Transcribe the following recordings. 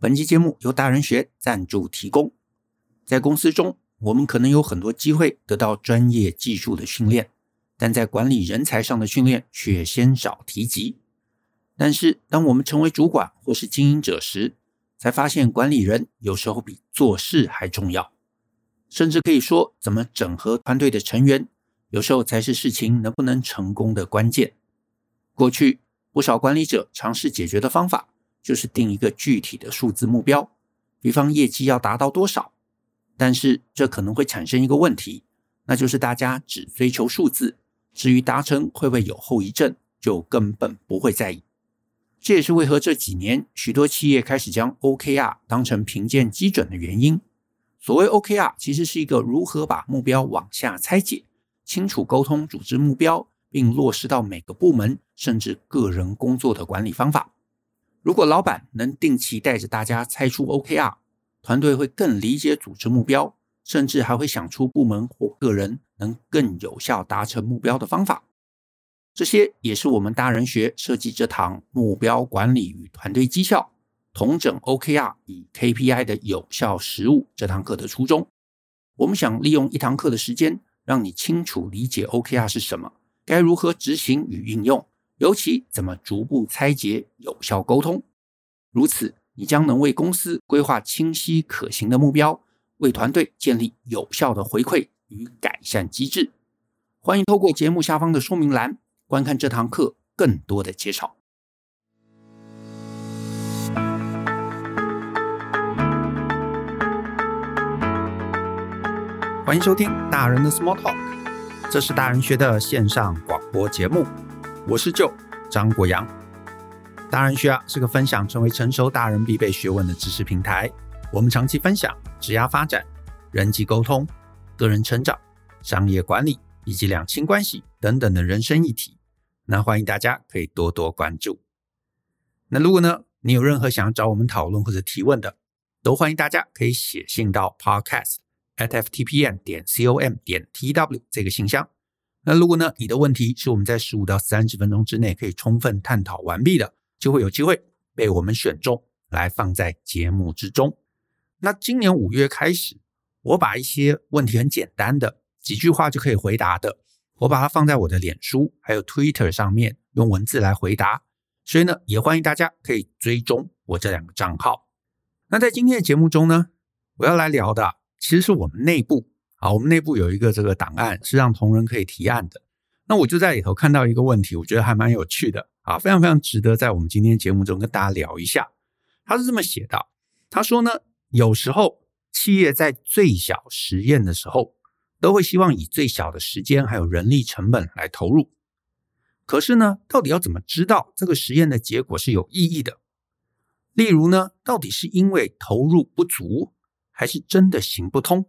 本期节目由大人学赞助提供。在公司中，我们可能有很多机会得到专业技术的训练，但在管理人才上的训练却鲜少提及。但是，当我们成为主管或是经营者时，才发现管理人有时候比做事还重要。甚至可以说，怎么整合团队的成员，有时候才是事情能不能成功的关键。过去，不少管理者尝试解决的方法，就是定一个具体的数字目标，比方业绩要达到多少。但是这可能会产生一个问题，那就是大家只追求数字，至于达成会不会有后遗症，就根本不会在意。这也是为何这几年许多企业开始将 OKR 当成评鉴基准的原因。所谓 OKR，其实是一个如何把目标往下拆解，清楚沟通组织目标，并落实到每个部门甚至个人工作的管理方法。如果老板能定期带着大家猜出 OKR，团队会更理解组织目标，甚至还会想出部门或个人能更有效达成目标的方法。这些也是我们大人学设计这堂目标管理与团队绩效同整 OKR 与 KPI 的有效实务这堂课的初衷。我们想利用一堂课的时间，让你清楚理解 OKR 是什么，该如何执行与运用。尤其怎么逐步拆解、有效沟通，如此你将能为公司规划清晰可行的目标，为团队建立有效的回馈与改善机制。欢迎透过节目下方的说明栏观看这堂课更多的介绍。欢迎收听大人的 Small Talk，这是大人学的线上广播节目。我是舅张国阳，大人学啊是个分享成为成熟大人必备学问的知识平台。我们长期分享职业发展、人际沟通、个人成长、商业管理以及两性关系等等的人生议题。那欢迎大家可以多多关注。那如果呢，你有任何想要找我们讨论或者提问的，都欢迎大家可以写信到 podcast at ftpm 点 com 点 tw 这个信箱。那如果呢，你的问题是我们在十五到三十分钟之内可以充分探讨完毕的，就会有机会被我们选中来放在节目之中。那今年五月开始，我把一些问题很简单的几句话就可以回答的，我把它放在我的脸书还有 Twitter 上面用文字来回答。所以呢，也欢迎大家可以追踪我这两个账号。那在今天的节目中呢，我要来聊的其实是我们内部。好，我们内部有一个这个档案是让同仁可以提案的。那我就在里头看到一个问题，我觉得还蛮有趣的啊，非常非常值得在我们今天节目中跟大家聊一下。他是这么写的，他说呢，有时候企业在最小实验的时候，都会希望以最小的时间还有人力成本来投入。可是呢，到底要怎么知道这个实验的结果是有意义的？例如呢，到底是因为投入不足，还是真的行不通？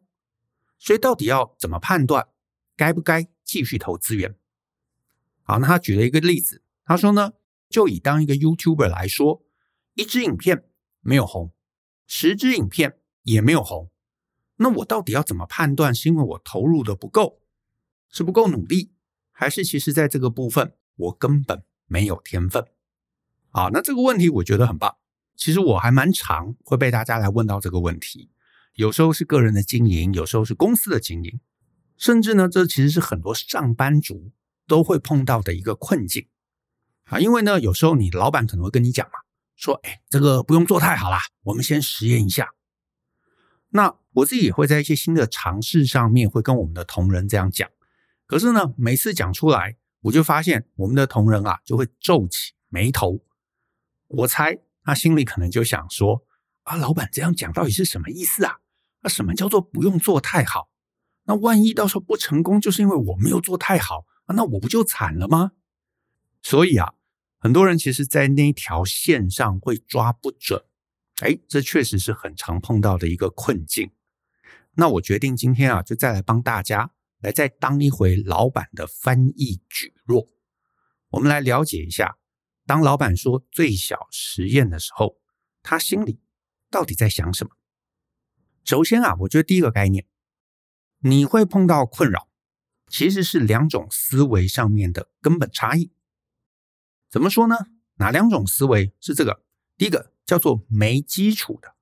所以到底要怎么判断该不该继续投资源？好，那他举了一个例子，他说呢，就以当一个 YouTuber 来说，一支影片没有红，十支影片也没有红，那我到底要怎么判断是因为我投入的不够，是不够努力，还是其实在这个部分我根本没有天分？好，那这个问题我觉得很棒，其实我还蛮常会被大家来问到这个问题。有时候是个人的经营，有时候是公司的经营，甚至呢，这其实是很多上班族都会碰到的一个困境啊。因为呢，有时候你老板可能会跟你讲嘛，说：“哎，这个不用做太好啦，我们先实验一下。”那我自己也会在一些新的尝试上面会跟我们的同仁这样讲。可是呢，每次讲出来，我就发现我们的同仁啊就会皱起眉头。我猜他心里可能就想说：“啊，老板这样讲到底是什么意思啊？”那什么叫做不用做太好？那万一到时候不成功，就是因为我没有做太好，那我不就惨了吗？所以啊，很多人其实，在那条线上会抓不准。哎，这确实是很常碰到的一个困境。那我决定今天啊，就再来帮大家来再当一回老板的翻译举弱。我们来了解一下，当老板说最小实验的时候，他心里到底在想什么？首先啊，我觉得第一个概念，你会碰到困扰，其实是两种思维上面的根本差异。怎么说呢？哪两种思维是这个？第一个叫做没基础的，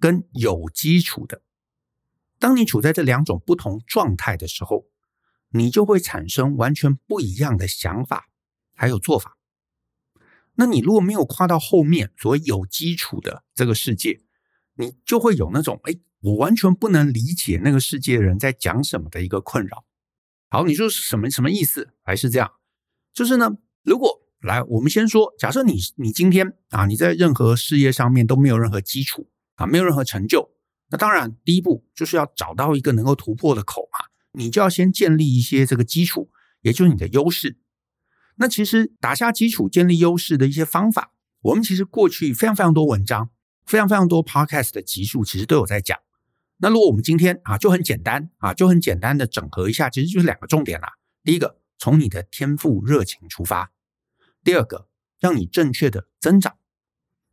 跟有基础的。当你处在这两种不同状态的时候，你就会产生完全不一样的想法，还有做法。那你如果没有跨到后面所谓有基础的这个世界，你就会有那种哎，我完全不能理解那个世界的人在讲什么的一个困扰。好，你说什么什么意思？还是这样？就是呢，如果来，我们先说，假设你你今天啊，你在任何事业上面都没有任何基础啊，没有任何成就，那当然第一步就是要找到一个能够突破的口嘛，你就要先建立一些这个基础，也就是你的优势。那其实打下基础、建立优势的一些方法，我们其实过去非常非常多文章、非常非常多 podcast 的集数，其实都有在讲。那如果我们今天啊，就很简单啊，就很简单的整合一下，其实就是两个重点啦。第一个，从你的天赋热情出发。第二个，让你正确的增长。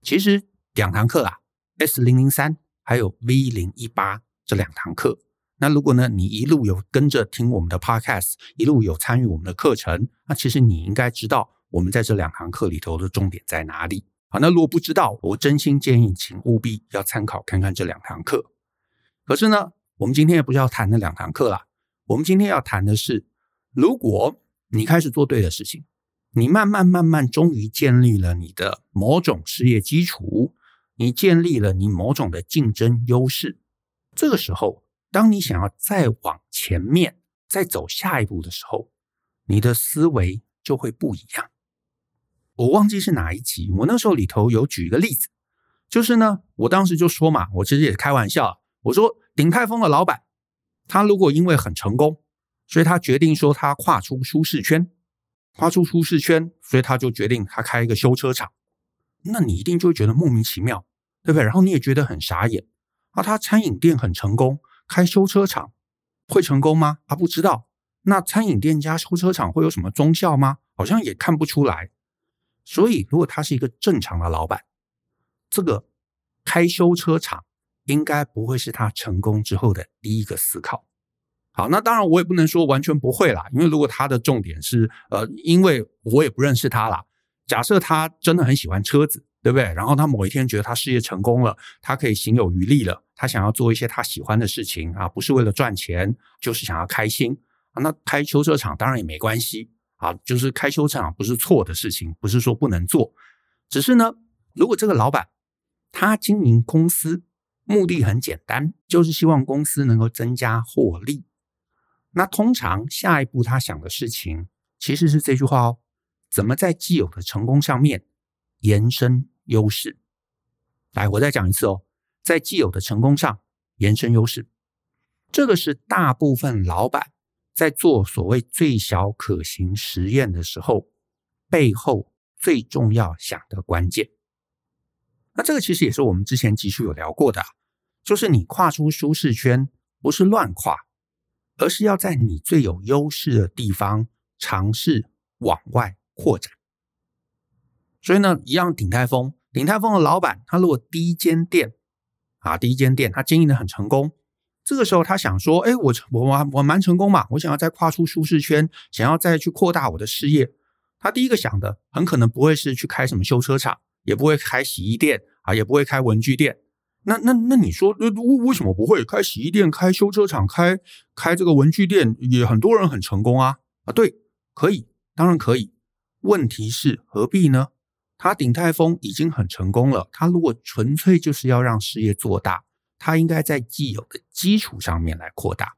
其实两堂课啊，S 零零三还有 V 零一八这两堂课。那如果呢，你一路有跟着听我们的 Podcast，一路有参与我们的课程，那其实你应该知道我们在这两堂课里头的重点在哪里。好，那如果不知道，我真心建议请务必要参考看看这两堂课。可是呢，我们今天也不是要谈那两堂课啦，我们今天要谈的是，如果你开始做对的事情。你慢慢慢慢，终于建立了你的某种事业基础，你建立了你某种的竞争优势。这个时候，当你想要再往前面再走下一步的时候，你的思维就会不一样。我忘记是哪一集，我那时候里头有举一个例子，就是呢，我当时就说嘛，我其实也开玩笑，我说鼎泰丰的老板，他如果因为很成功，所以他决定说他跨出舒适圈。跨出舒适圈，所以他就决定他开一个修车厂。那你一定就会觉得莫名其妙，对不对？然后你也觉得很傻眼。啊，他餐饮店很成功，开修车厂会成功吗？啊，不知道。那餐饮店加修车厂会有什么忠效吗？好像也看不出来。所以，如果他是一个正常的老板，这个开修车厂应该不会是他成功之后的第一个思考。好，那当然我也不能说完全不会啦，因为如果他的重点是，呃，因为我也不认识他啦。假设他真的很喜欢车子，对不对？然后他某一天觉得他事业成功了，他可以行有余力了，他想要做一些他喜欢的事情啊，不是为了赚钱，就是想要开心啊。那开修车厂当然也没关系啊，就是开修车厂不是错的事情，不是说不能做，只是呢，如果这个老板他经营公司目的很简单，就是希望公司能够增加获利。那通常下一步他想的事情其实是这句话哦：怎么在既有的成功上面延伸优势？来，我再讲一次哦，在既有的成功上延伸优势，这个是大部分老板在做所谓最小可行实验的时候背后最重要想的关键。那这个其实也是我们之前集数有聊过的，就是你跨出舒适圈不是乱跨。而是要在你最有优势的地方尝试往外扩展。所以呢，一样鼎泰丰，鼎泰丰的老板，他如果第一间店啊，第一间店他经营的很成功，这个时候他想说，哎，我我我我蛮成功嘛，我想要再跨出舒适圈，想要再去扩大我的事业。他第一个想的很可能不会是去开什么修车厂，也不会开洗衣店啊，也不会开文具店。那那那你说，为为什么不会开洗衣店、开修车厂、开开这个文具店？也很多人很成功啊啊！对，可以，当然可以。问题是何必呢？他鼎泰丰已经很成功了，他如果纯粹就是要让事业做大，他应该在既有的基础上面来扩大，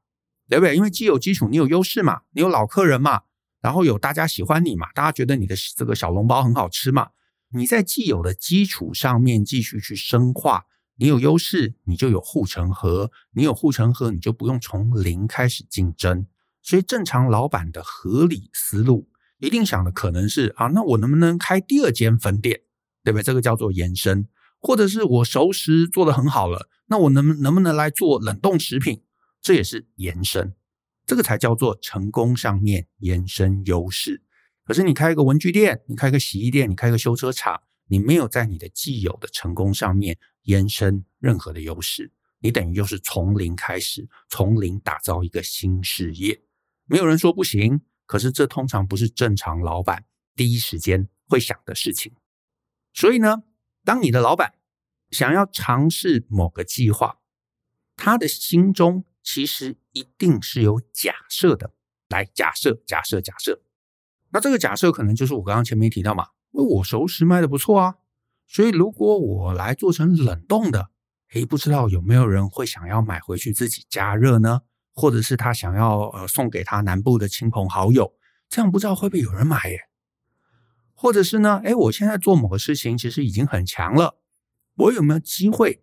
对不对？因为既有基础，你有优势嘛，你有老客人嘛，然后有大家喜欢你嘛，大家觉得你的这个小笼包很好吃嘛，你在既有的基础上面继续去深化。你有优势，你就有护城河；你有护城河，你就不用从零开始竞争。所以，正常老板的合理思路一定想的可能是啊，那我能不能开第二间分店，对不对？这个叫做延伸，或者是我熟食做得很好了，那我能能不能来做冷冻食品？这也是延伸，这个才叫做成功上面延伸优势。可是，你开一个文具店，你开个洗衣店，你开个修车厂，你没有在你的既有的成功上面。延伸任何的优势，你等于就是从零开始，从零打造一个新事业。没有人说不行，可是这通常不是正常老板第一时间会想的事情。所以呢，当你的老板想要尝试某个计划，他的心中其实一定是有假设的。来，假设，假设，假设。那这个假设可能就是我刚刚前面提到嘛，我熟食卖的不错啊，所以如果我来做成冷冻的，诶，不知道有没有人会想要买回去自己加热呢？或者是他想要呃送给他南部的亲朋好友，这样不知道会不会有人买耶？或者是呢？诶，我现在做某个事情其实已经很强了，我有没有机会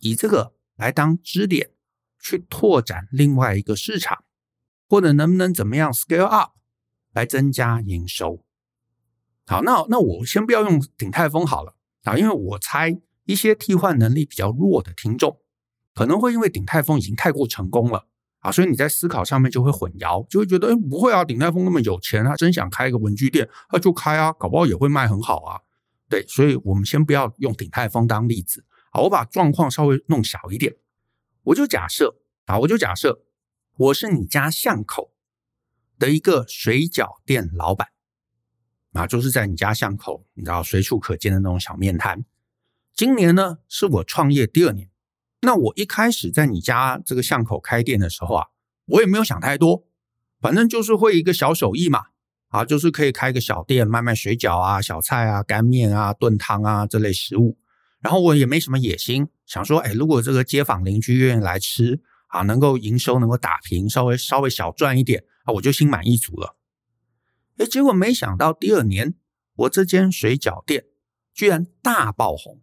以这个来当支点去拓展另外一个市场？或者能不能怎么样 scale up 来增加营收？好，那那我先不要用鼎泰丰好了啊，因为我猜一些替换能力比较弱的听众可能会因为鼎泰丰已经太过成功了啊，所以你在思考上面就会混淆，就会觉得哎，不会啊，鼎泰丰那么有钱，他真想开一个文具店，那就开啊，搞不好也会卖很好啊。对，所以我们先不要用鼎泰丰当例子啊，我把状况稍微弄小一点，我就假设啊，我就假设。我是你家巷口的一个水饺店老板啊，就是在你家巷口，你知道随处可见的那种小面摊。今年呢，是我创业第二年。那我一开始在你家这个巷口开店的时候啊，我也没有想太多，反正就是会一个小手艺嘛，啊，就是可以开个小店卖卖水饺啊、小菜啊、干面啊、炖汤啊这类食物。然后我也没什么野心，想说，哎，如果这个街坊邻居愿意来吃。啊，能够营收能够打平，稍微稍微小赚一点啊，我就心满意足了。哎，结果没想到第二年，我这间水饺店居然大爆红，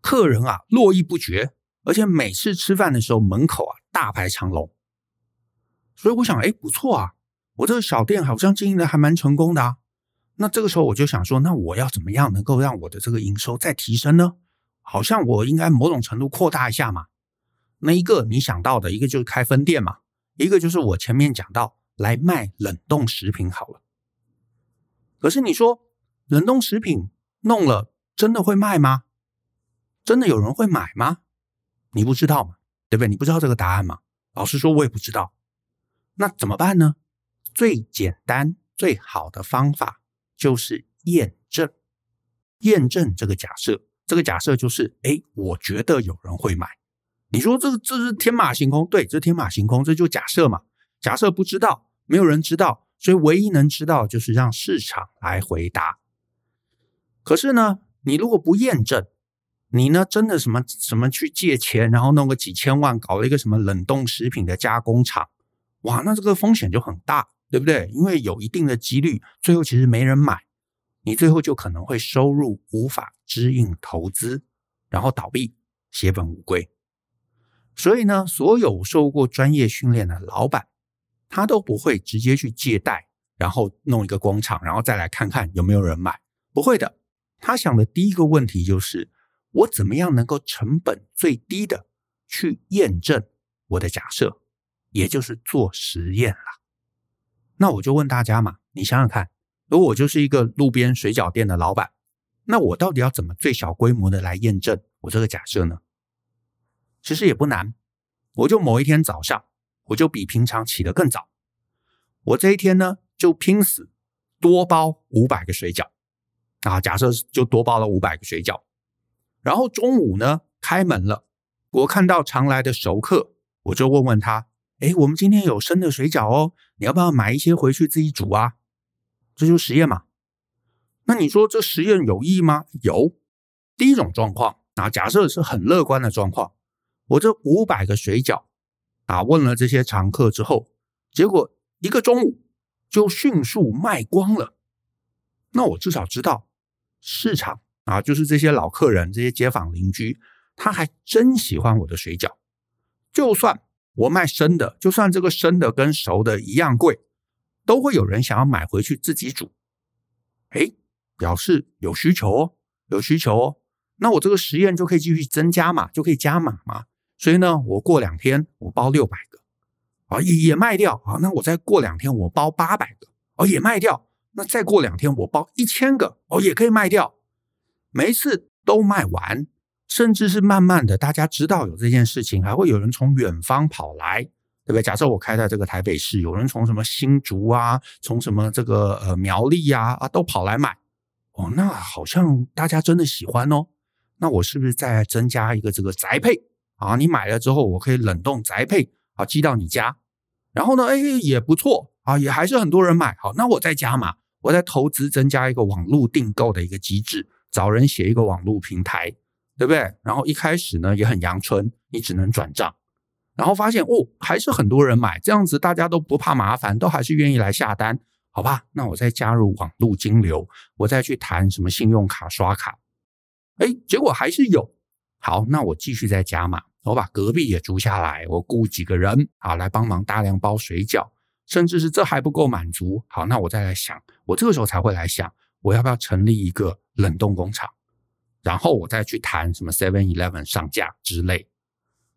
客人啊络绎不绝，而且每次吃饭的时候门口啊大排长龙。所以我想，哎，不错啊，我这个小店好像经营的还蛮成功的啊。那这个时候我就想说，那我要怎么样能够让我的这个营收再提升呢？好像我应该某种程度扩大一下嘛。那一个你想到的一个就是开分店嘛，一个就是我前面讲到来卖冷冻食品好了。可是你说冷冻食品弄了真的会卖吗？真的有人会买吗？你不知道嘛，对不对？你不知道这个答案嘛？老实说，我也不知道。那怎么办呢？最简单最好的方法就是验证，验证这个假设。这个假设就是，哎，我觉得有人会买。你说这这是天马行空，对，这天马行空，这就假设嘛。假设不知道，没有人知道，所以唯一能知道就是让市场来回答。可是呢，你如果不验证，你呢真的什么什么去借钱，然后弄个几千万搞了一个什么冷冻食品的加工厂，哇，那这个风险就很大，对不对？因为有一定的几率，最后其实没人买，你最后就可能会收入无法支应投资，然后倒闭，血本无归。所以呢，所有受过专业训练的老板，他都不会直接去借贷，然后弄一个工厂，然后再来看看有没有人买。不会的，他想的第一个问题就是：我怎么样能够成本最低的去验证我的假设，也就是做实验了。那我就问大家嘛，你想想看，如果我就是一个路边水饺店的老板，那我到底要怎么最小规模的来验证我这个假设呢？其实也不难，我就某一天早上，我就比平常起得更早。我这一天呢，就拼死多包五百个水饺啊，假设就多包了五百个水饺。然后中午呢，开门了，我看到常来的熟客，我就问问他：“哎，我们今天有生的水饺哦，你要不要买一些回去自己煮啊？”这就是实验嘛。那你说这实验有意义吗？有。第一种状况啊，假设是很乐观的状况。我这五百个水饺啊，问了这些常客之后，结果一个中午就迅速卖光了。那我至少知道市场啊，就是这些老客人、这些街坊邻居，他还真喜欢我的水饺。就算我卖生的，就算这个生的跟熟的一样贵，都会有人想要买回去自己煮。诶，表示有需求哦，有需求哦。那我这个实验就可以继续增加嘛，就可以加码嘛。所以呢，我过两天我包六百个，啊也也卖掉啊。那我再过两天我包八百个，哦也卖掉。那再过两天我包一千个，哦也可以卖掉。每一次都卖完，甚至是慢慢的，大家知道有这件事情，还会有人从远方跑来，对不对？假设我开在这个台北市，有人从什么新竹啊，从什么这个呃苗栗呀啊，啊都跑来买，哦那好像大家真的喜欢哦。那我是不是再增加一个这个宅配啊？你买了之后，我可以冷冻宅配啊，寄到你家。然后呢，哎，也不错啊，也还是很多人买。好，那我再加码，我再投资增加一个网络订购的一个机制，找人写一个网络平台，对不对？然后一开始呢也很阳春，你只能转账。然后发现哦，还是很多人买，这样子大家都不怕麻烦，都还是愿意来下单，好吧？那我再加入网络金流，我再去谈什么信用卡刷卡，哎，结果还是有。好，那我继续再加码，我把隔壁也租下来，我雇几个人啊来帮忙大量包水饺，甚至是这还不够满足，好，那我再来想，我这个时候才会来想，我要不要成立一个冷冻工厂，然后我再去谈什么 Seven Eleven 上架之类。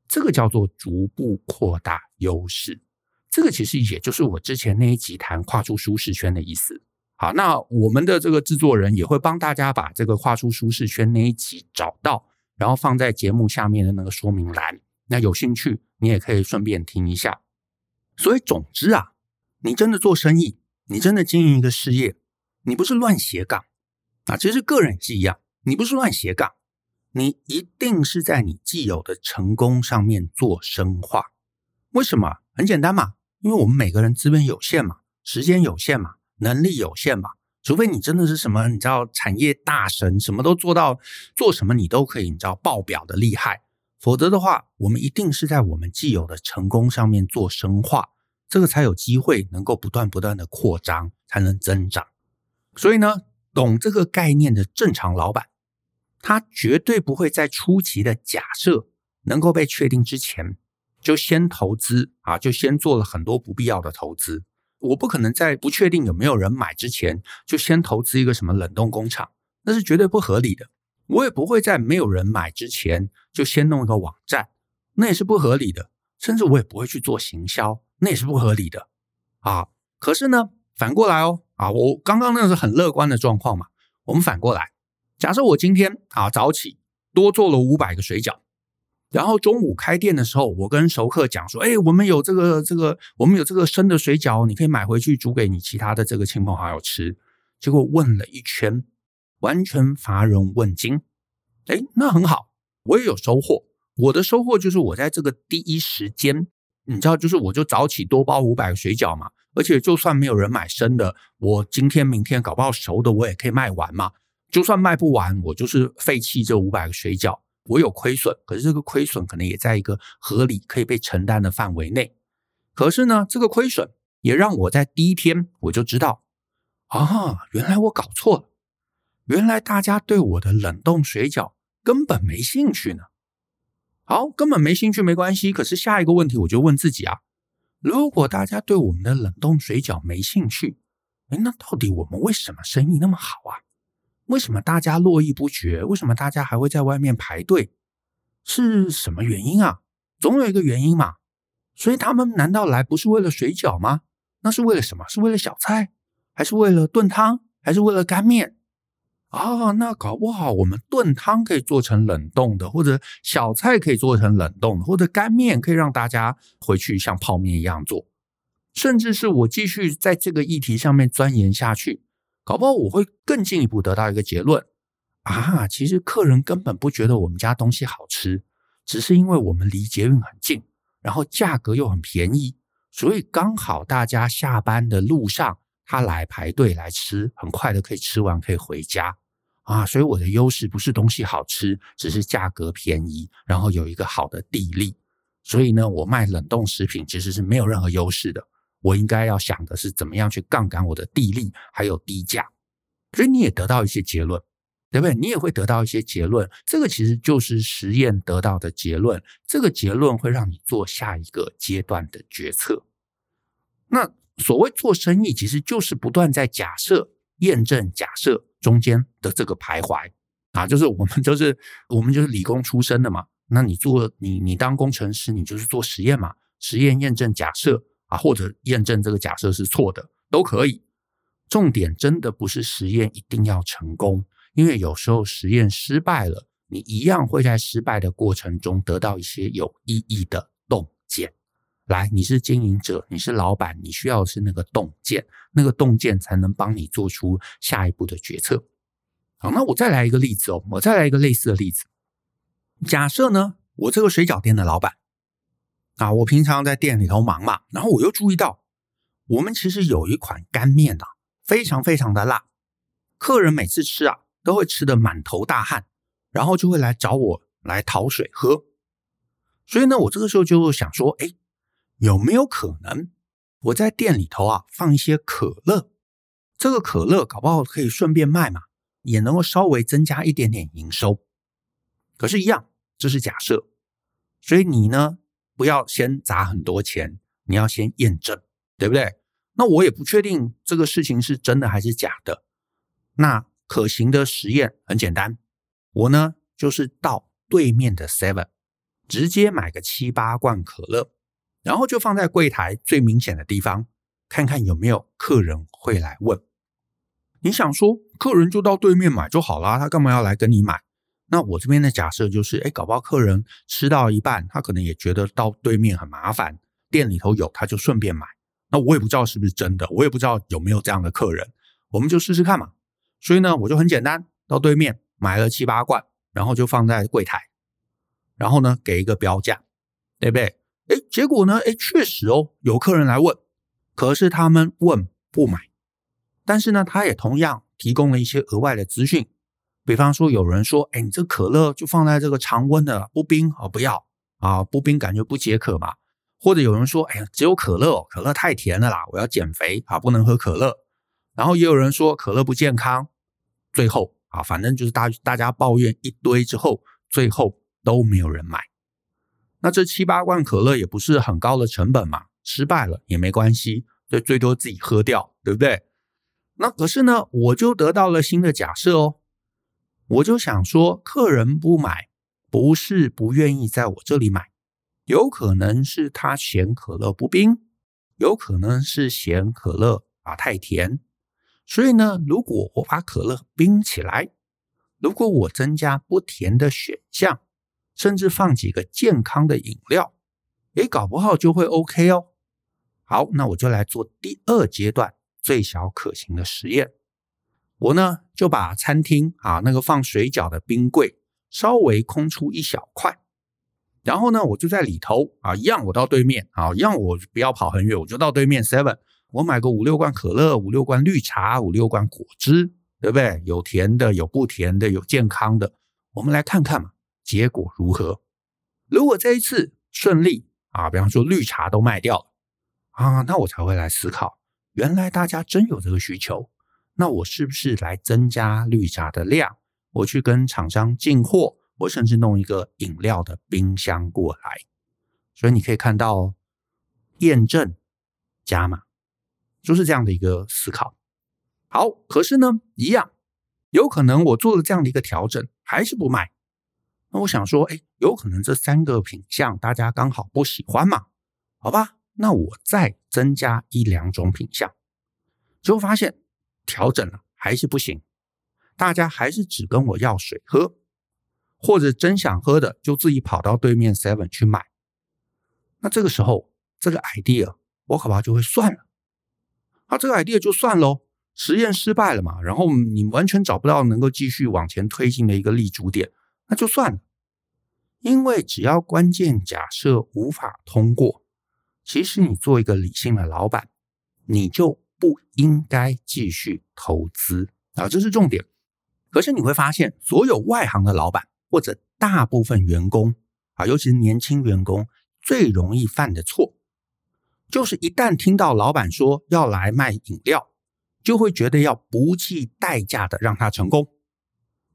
这个叫做逐步扩大优势，这个其实也就是我之前那一集谈跨出舒适圈的意思。好，那我们的这个制作人也会帮大家把这个跨出舒适圈那一集找到，然后放在节目下面的那个说明栏。那有兴趣，你也可以顺便听一下。所以总之啊，你真的做生意，你真的经营一个事业，你不是乱斜杠啊，其实个人也是一样，你不是乱斜杠。你一定是在你既有的成功上面做深化，为什么？很简单嘛，因为我们每个人资本有限嘛，时间有限嘛，能力有限嘛。除非你真的是什么，你知道产业大神，什么都做到，做什么你都可以，你知道爆表的厉害。否则的话，我们一定是在我们既有的成功上面做深化，这个才有机会能够不断不断的扩张，才能增长。所以呢，懂这个概念的正常老板。他绝对不会在初期的假设能够被确定之前，就先投资啊，就先做了很多不必要的投资。我不可能在不确定有没有人买之前，就先投资一个什么冷冻工厂，那是绝对不合理的。我也不会在没有人买之前，就先弄一个网站，那也是不合理的。甚至我也不会去做行销，那也是不合理的。啊，可是呢，反过来哦，啊，我刚刚那是很乐观的状况嘛，我们反过来。假设我今天啊早起多做了五百个水饺，然后中午开店的时候，我跟熟客讲说：“哎，我们有这个这个，我们有这个生的水饺，你可以买回去煮给你其他的这个亲朋好友吃。”结果问了一圈，完全乏人问津。哎，那很好，我也有收获。我的收获就是我在这个第一时间，你知道，就是我就早起多包五百个水饺嘛，而且就算没有人买生的，我今天明天搞不好熟的，我也可以卖完嘛。就算卖不完，我就是废弃这五百个水饺，我有亏损，可是这个亏损可能也在一个合理可以被承担的范围内。可是呢，这个亏损也让我在第一天我就知道，啊，原来我搞错了，原来大家对我的冷冻水饺根本没兴趣呢。好，根本没兴趣没关系，可是下一个问题我就问自己啊，如果大家对我们的冷冻水饺没兴趣，哎，那到底我们为什么生意那么好啊？为什么大家络绎不绝？为什么大家还会在外面排队？是什么原因啊？总有一个原因嘛。所以他们难道来不是为了水饺吗？那是为了什么？是为了小菜，还是为了炖汤，还是为了干面？啊，那搞不好我们炖汤可以做成冷冻的，或者小菜可以做成冷冻的，或者干面可以让大家回去像泡面一样做。甚至是我继续在这个议题上面钻研下去。搞不好我会更进一步得到一个结论啊，其实客人根本不觉得我们家东西好吃，只是因为我们离捷运很近，然后价格又很便宜，所以刚好大家下班的路上他来排队来吃，很快的可以吃完可以回家啊。所以我的优势不是东西好吃，只是价格便宜，然后有一个好的地利。所以呢，我卖冷冻食品其实是没有任何优势的。我应该要想的是怎么样去杠杆我的地利，还有低价，所以你也得到一些结论，对不对？你也会得到一些结论，这个其实就是实验得到的结论。这个结论会让你做下一个阶段的决策。那所谓做生意，其实就是不断在假设、验证、假设中间的这个徘徊啊，就是我们就是 我们就是理工出身的嘛。那你做你你当工程师，你就是做实验嘛，实验、验证、假设。啊，或者验证这个假设是错的都可以。重点真的不是实验一定要成功，因为有时候实验失败了，你一样会在失败的过程中得到一些有意义的洞见。来，你是经营者，你是老板，你需要的是那个洞见，那个洞见才能帮你做出下一步的决策。好，那我再来一个例子哦，我再来一个类似的例子。假设呢，我这个水饺店的老板啊，我平常在店里头忙嘛，然后我又注意到，我们其实有一款干面啊，非常非常的辣，客人每次吃啊，都会吃得满头大汗，然后就会来找我来讨水喝。所以呢，我这个时候就想说，哎，有没有可能我在店里头啊，放一些可乐？这个可乐搞不好可以顺便卖嘛，也能够稍微增加一点点营收。可是，一样，这是假设，所以你呢，不要先砸很多钱，你要先验证，对不对？那我也不确定这个事情是真的还是假的。那可行的实验很简单，我呢就是到对面的 Seven，直接买个七八罐可乐，然后就放在柜台最明显的地方，看看有没有客人会来问。你想说，客人就到对面买就好啦，他干嘛要来跟你买？那我这边的假设就是，哎，搞不好客人吃到一半，他可能也觉得到对面很麻烦，店里头有他就顺便买。那我也不知道是不是真的，我也不知道有没有这样的客人，我们就试试看嘛。所以呢，我就很简单，到对面买了七八罐，然后就放在柜台，然后呢给一个标价，对不对？哎，结果呢，哎，确实哦，有客人来问，可是他们问不买，但是呢，他也同样提供了一些额外的资讯。比方说，有人说：“哎，你这可乐就放在这个常温的，不冰哦，不要啊，不冰感觉不解渴嘛。”或者有人说：“哎呀，只有可乐，可乐太甜了啦，我要减肥啊，不能喝可乐。”然后也有人说可乐不健康。最后啊，反正就是大大家抱怨一堆之后，最后都没有人买。那这七八罐可乐也不是很高的成本嘛，失败了也没关系，就最多自己喝掉，对不对？那可是呢，我就得到了新的假设哦。我就想说，客人不买，不是不愿意在我这里买，有可能是他嫌可乐不冰，有可能是嫌可乐啊太甜。所以呢，如果我把可乐冰起来，如果我增加不甜的选项，甚至放几个健康的饮料，诶，搞不好就会 OK 哦。好，那我就来做第二阶段最小可行的实验。我呢就把餐厅啊那个放水饺的冰柜稍微空出一小块，然后呢我就在里头啊一样，我到对面啊一样，我不要跑很远，我就到对面 Seven，我买个五六罐可乐，五六罐绿茶，五六罐果汁，对不对？有甜的，有不甜的，有健康的，我们来看看嘛，结果如何？如果这一次顺利啊，比方说绿茶都卖掉了啊，那我才会来思考，原来大家真有这个需求。那我是不是来增加绿茶的量？我去跟厂商进货，我甚至弄一个饮料的冰箱过来。所以你可以看到，验证加码就是这样的一个思考。好，可是呢，一样有可能我做了这样的一个调整，还是不卖。那我想说，哎，有可能这三个品相大家刚好不喜欢嘛？好吧，那我再增加一两种品相，结果发现。调整了还是不行，大家还是只跟我要水喝，或者真想喝的就自己跑到对面 Seven 去买。那这个时候，这个 idea 我恐怕就会算了。啊，这个 idea 就算喽，实验失败了嘛，然后你完全找不到能够继续往前推进的一个立足点，那就算了。因为只要关键假设无法通过，其实你做一个理性的老板，你就。不应该继续投资啊，这是重点。可是你会发现，所有外行的老板或者大部分员工啊，尤其是年轻员工，最容易犯的错，就是一旦听到老板说要来卖饮料，就会觉得要不计代价的让他成功，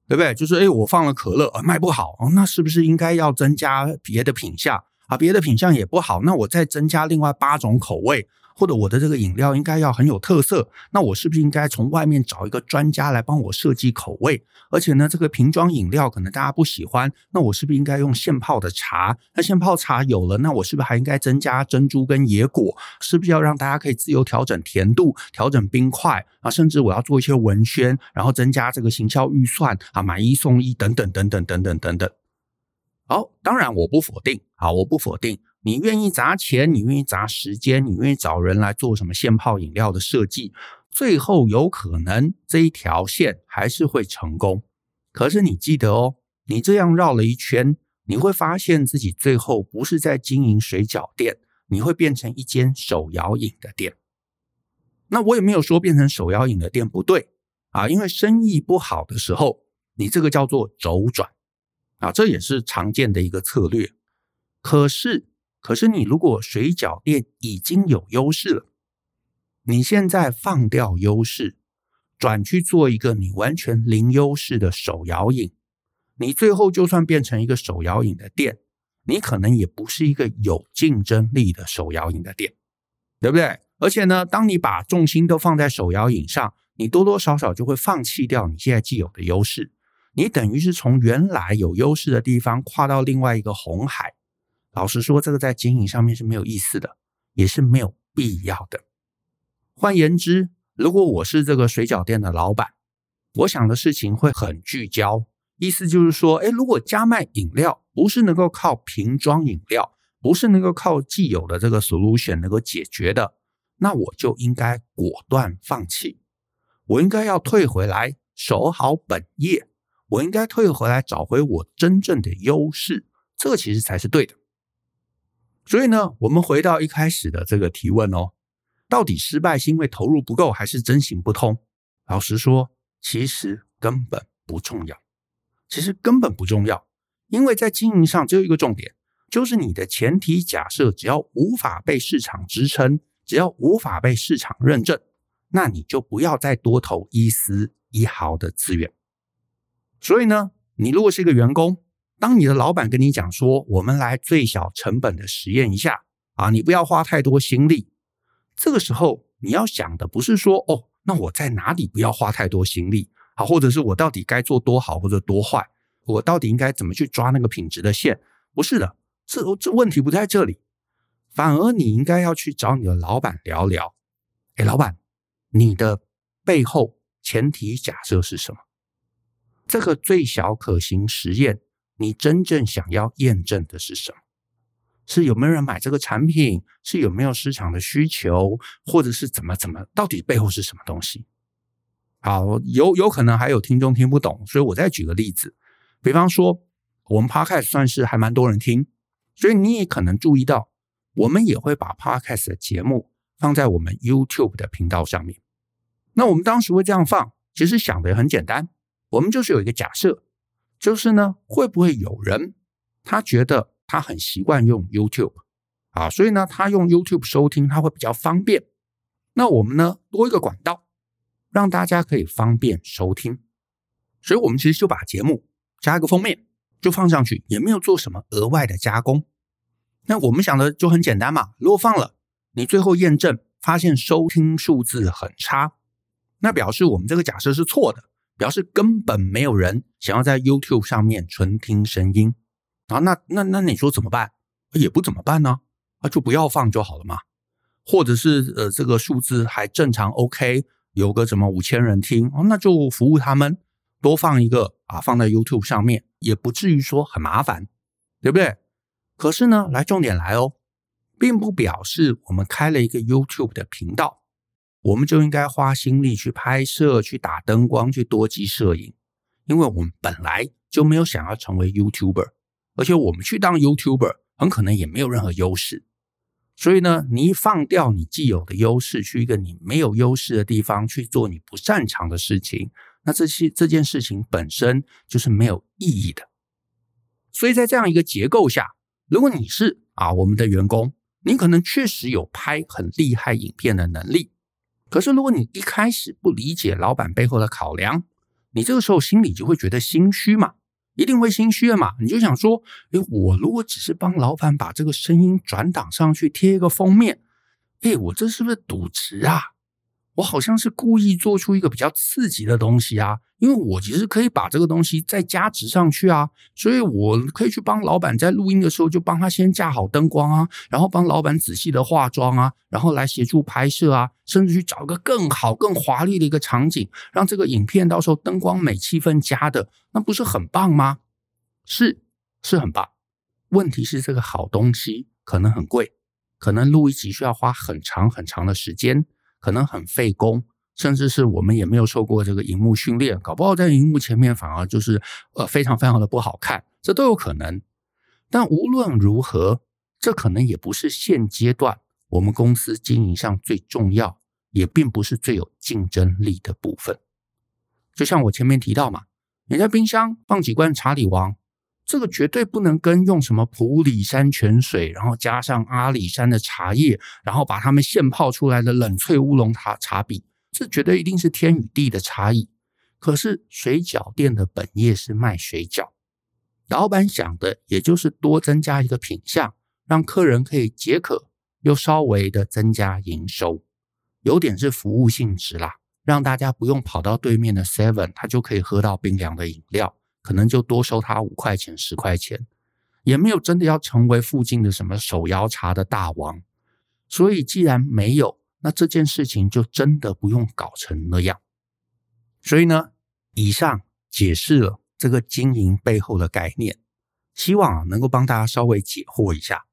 对不对？就是诶，我放了可乐，卖不好，那是不是应该要增加别的品项啊？别的品项也不好，那我再增加另外八种口味。或者我的这个饮料应该要很有特色，那我是不是应该从外面找一个专家来帮我设计口味？而且呢，这个瓶装饮料可能大家不喜欢，那我是不是应该用现泡的茶？那现泡茶有了，那我是不是还应该增加珍珠跟野果？是不是要让大家可以自由调整甜度、调整冰块啊？甚至我要做一些文宣，然后增加这个行销预算啊，买一送一等等等等等等等等。好，当然我不否定，好，我不否定。你愿意砸钱，你愿意砸时间，你愿意找人来做什么现泡饮料的设计，最后有可能这一条线还是会成功。可是你记得哦，你这样绕了一圈，你会发现自己最后不是在经营水饺店，你会变成一间手摇饮的店。那我也没有说变成手摇饮的店不对啊，因为生意不好的时候，你这个叫做周转啊，这也是常见的一个策略。可是，可是你如果水饺店已经有优势了，你现在放掉优势，转去做一个你完全零优势的手摇饮，你最后就算变成一个手摇饮的店，你可能也不是一个有竞争力的手摇饮的店，对不对？而且呢，当你把重心都放在手摇饮上，你多多少少就会放弃掉你现在既有的优势，你等于是从原来有优势的地方跨到另外一个红海。老实说，这个在经营上面是没有意思的，也是没有必要的。换言之，如果我是这个水饺店的老板，我想的事情会很聚焦。意思就是说，诶，如果加卖饮料不是能够靠瓶装饮料，不是能够靠既有的这个 solution 能够解决的。那我就应该果断放弃，我应该要退回来守好本业，我应该退回来找回我真正的优势，这个其实才是对的。所以呢，我们回到一开始的这个提问哦，到底失败是因为投入不够，还是真行不通？老实说，其实根本不重要，其实根本不重要，因为在经营上只有一个重点，就是你的前提假设只要无法被市场支撑。只要无法被市场认证，那你就不要再多投一丝一毫的资源。所以呢，你如果是一个员工，当你的老板跟你讲说，我们来最小成本的实验一下啊，你不要花太多心力。这个时候你要想的不是说，哦，那我在哪里不要花太多心力啊，或者是我到底该做多好或者多坏，我到底应该怎么去抓那个品质的线？不是的，这这问题不在这里。反而你应该要去找你的老板聊聊，哎，老板，你的背后前提假设是什么？这个最小可行实验，你真正想要验证的是什么？是有没有人买这个产品？是有没有市场的需求？或者是怎么怎么？到底背后是什么东西？好，有有可能还有听众听不懂，所以我再举个例子，比方说我们 Podcast 算是还蛮多人听，所以你也可能注意到。我们也会把 Podcast 的节目放在我们 YouTube 的频道上面。那我们当时会这样放，其实想的也很简单，我们就是有一个假设，就是呢，会不会有人他觉得他很习惯用 YouTube 啊，所以呢，他用 YouTube 收听他会比较方便。那我们呢，多一个管道，让大家可以方便收听。所以我们其实就把节目加一个封面就放上去，也没有做什么额外的加工。那我们想的就很简单嘛，如果放了，你最后验证发现收听数字很差，那表示我们这个假设是错的，表示根本没有人想要在 YouTube 上面纯听声音啊。那那那你说怎么办？也不怎么办呢？啊，就不要放就好了嘛。或者是呃，这个数字还正常 OK，有个什么五千人听哦，那就服务他们多放一个啊，放在 YouTube 上面也不至于说很麻烦，对不对？可是呢，来重点来哦，并不表示我们开了一个 YouTube 的频道，我们就应该花心力去拍摄、去打灯光、去多机摄影，因为我们本来就没有想要成为 YouTuber，而且我们去当 YouTuber 很可能也没有任何优势。所以呢，你一放掉你既有的优势，去一个你没有优势的地方去做你不擅长的事情，那这些这件事情本身就是没有意义的。所以在这样一个结构下。如果你是啊我们的员工，你可能确实有拍很厉害影片的能力。可是如果你一开始不理解老板背后的考量，你这个时候心里就会觉得心虚嘛，一定会心虚的嘛。你就想说，诶，我如果只是帮老板把这个声音转档上去贴一个封面，诶，我这是不是赌值啊？我好像是故意做出一个比较刺激的东西啊，因为我其实可以把这个东西再加值上去啊，所以我可以去帮老板在录音的时候就帮他先架好灯光啊，然后帮老板仔细的化妆啊，然后来协助拍摄啊，甚至去找一个更好、更华丽的一个场景，让这个影片到时候灯光美、气氛佳的，那不是很棒吗？是，是很棒。问题是这个好东西可能很贵，可能录一集需要花很长很长的时间。可能很费工，甚至是我们也没有受过这个荧幕训练，搞不好在荧幕前面反而就是呃非常非常的不好看，这都有可能。但无论如何，这可能也不是现阶段我们公司经营上最重要，也并不是最有竞争力的部分。就像我前面提到嘛，你在冰箱放几罐茶里王，这个绝对不能跟用什么普洱山泉水，然后加上阿里山的茶叶，然后把它们现泡出来的冷萃乌龙茶茶比，这绝对一定是天与地的差异。可是水饺店的本业是卖水饺，老板想的也就是多增加一个品项，让客人可以解渴，又稍微的增加营收，有点是服务性质啦。让大家不用跑到对面的 Seven，他就可以喝到冰凉的饮料，可能就多收他五块钱、十块钱，也没有真的要成为附近的什么手摇茶的大王。所以既然没有，那这件事情就真的不用搞成那样。所以呢，以上解释了这个经营背后的概念，希望能够帮大家稍微解惑一下。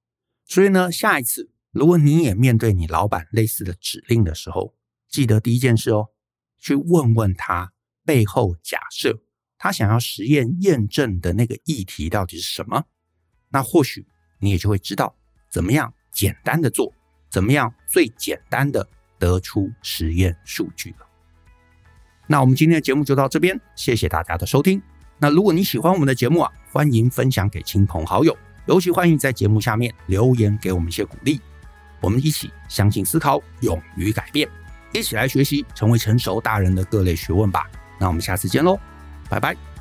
所以呢，下一次如果你也面对你老板类似的指令的时候，记得第一件事哦。去问问他背后假设他想要实验验证的那个议题到底是什么？那或许你也就会知道怎么样简单的做，怎么样最简单的得出实验数据了。那我们今天的节目就到这边，谢谢大家的收听。那如果你喜欢我们的节目啊，欢迎分享给亲朋好友，尤其欢迎在节目下面留言给我们一些鼓励。我们一起相信思考，勇于改变。一起来学习，成为成熟大人的各类学问吧。那我们下次见喽，拜拜。